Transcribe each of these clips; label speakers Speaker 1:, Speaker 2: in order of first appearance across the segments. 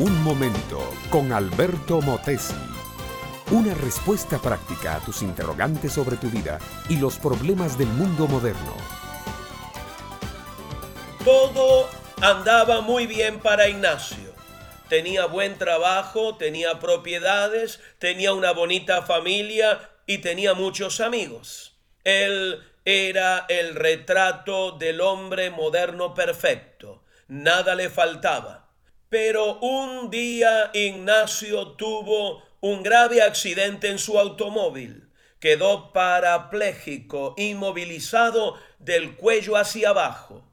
Speaker 1: Un momento con Alberto Motesi. Una respuesta práctica a tus interrogantes sobre tu vida y los problemas del mundo moderno.
Speaker 2: Todo andaba muy bien para Ignacio. Tenía buen trabajo, tenía propiedades, tenía una bonita familia y tenía muchos amigos. Él era el retrato del hombre moderno perfecto. Nada le faltaba. Pero un día Ignacio tuvo un grave accidente en su automóvil. Quedó parapléjico, inmovilizado del cuello hacia abajo.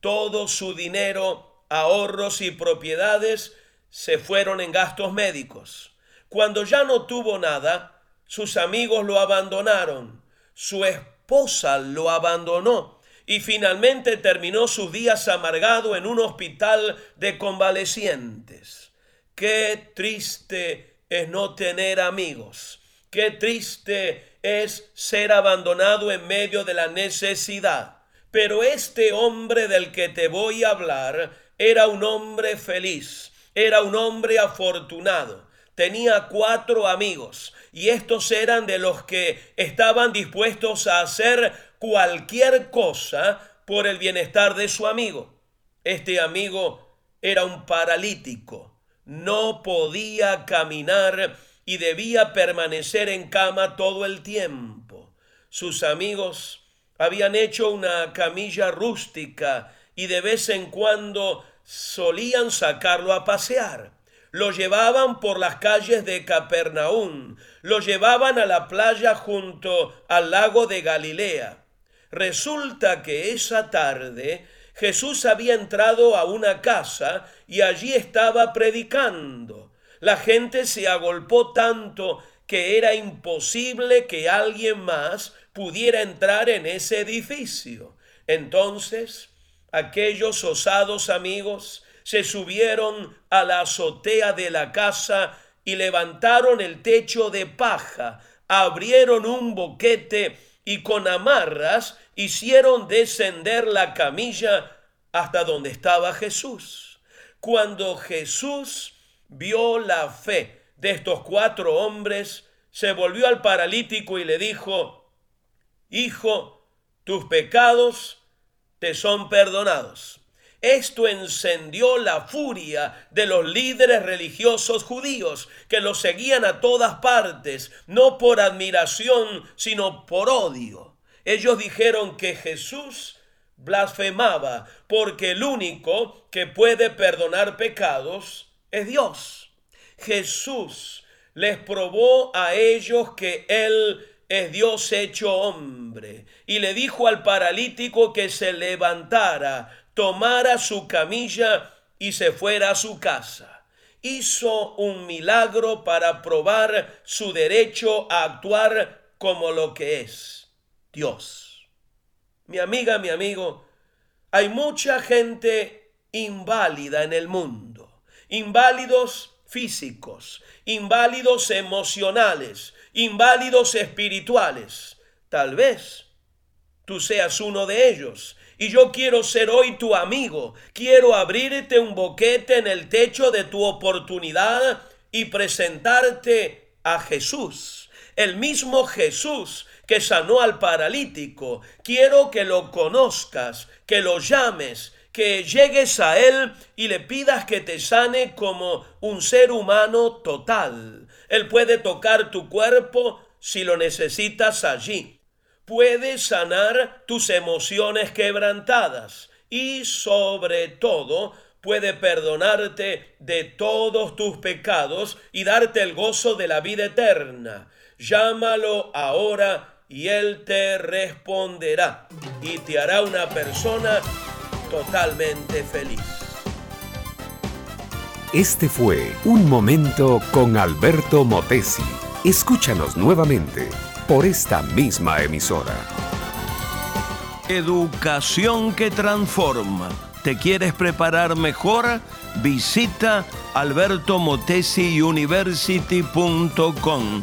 Speaker 2: Todo su dinero, ahorros y propiedades se fueron en gastos médicos. Cuando ya no tuvo nada, sus amigos lo abandonaron. Su esposa lo abandonó y finalmente terminó sus días amargado en un hospital de convalecientes. Qué triste es no tener amigos. Qué triste es ser abandonado en medio de la necesidad. Pero este hombre del que te voy a hablar era un hombre feliz, era un hombre afortunado. Tenía cuatro amigos y estos eran de los que estaban dispuestos a hacer cualquier cosa por el bienestar de su amigo. Este amigo era un paralítico, no podía caminar y debía permanecer en cama todo el tiempo. Sus amigos habían hecho una camilla rústica y de vez en cuando solían sacarlo a pasear. Lo llevaban por las calles de Capernaum, lo llevaban a la playa junto al lago de Galilea. Resulta que esa tarde Jesús había entrado a una casa y allí estaba predicando. La gente se agolpó tanto que era imposible que alguien más pudiera entrar en ese edificio. Entonces, aquellos osados amigos se subieron a la azotea de la casa y levantaron el techo de paja, abrieron un boquete y con amarras hicieron descender la camilla hasta donde estaba Jesús. Cuando Jesús vio la fe de estos cuatro hombres, se volvió al paralítico y le dijo, Hijo, tus pecados te son perdonados. Esto encendió la furia de los líderes religiosos judíos que los seguían a todas partes, no por admiración, sino por odio. Ellos dijeron que Jesús blasfemaba porque el único que puede perdonar pecados es Dios. Jesús les probó a ellos que Él es Dios hecho hombre y le dijo al paralítico que se levantara tomara su camilla y se fuera a su casa. Hizo un milagro para probar su derecho a actuar como lo que es Dios. Mi amiga, mi amigo, hay mucha gente inválida en el mundo, inválidos físicos, inválidos emocionales, inválidos espirituales. Tal vez tú seas uno de ellos y yo quiero ser hoy tu amigo. Quiero abrirte un boquete en el techo de tu oportunidad y presentarte a Jesús. El mismo Jesús que sanó al paralítico. Quiero que lo conozcas, que lo llames, que llegues a Él y le pidas que te sane como un ser humano total. Él puede tocar tu cuerpo si lo necesitas allí puede sanar tus emociones quebrantadas y sobre todo puede perdonarte de todos tus pecados y darte el gozo de la vida eterna. Llámalo ahora y Él te responderá y te hará una persona totalmente feliz.
Speaker 1: Este fue Un Momento con Alberto Motesi. Escúchanos nuevamente por esta misma emisora.
Speaker 2: Educación que transforma. ¿Te quieres preparar mejor? Visita albertomotesiuniversity.com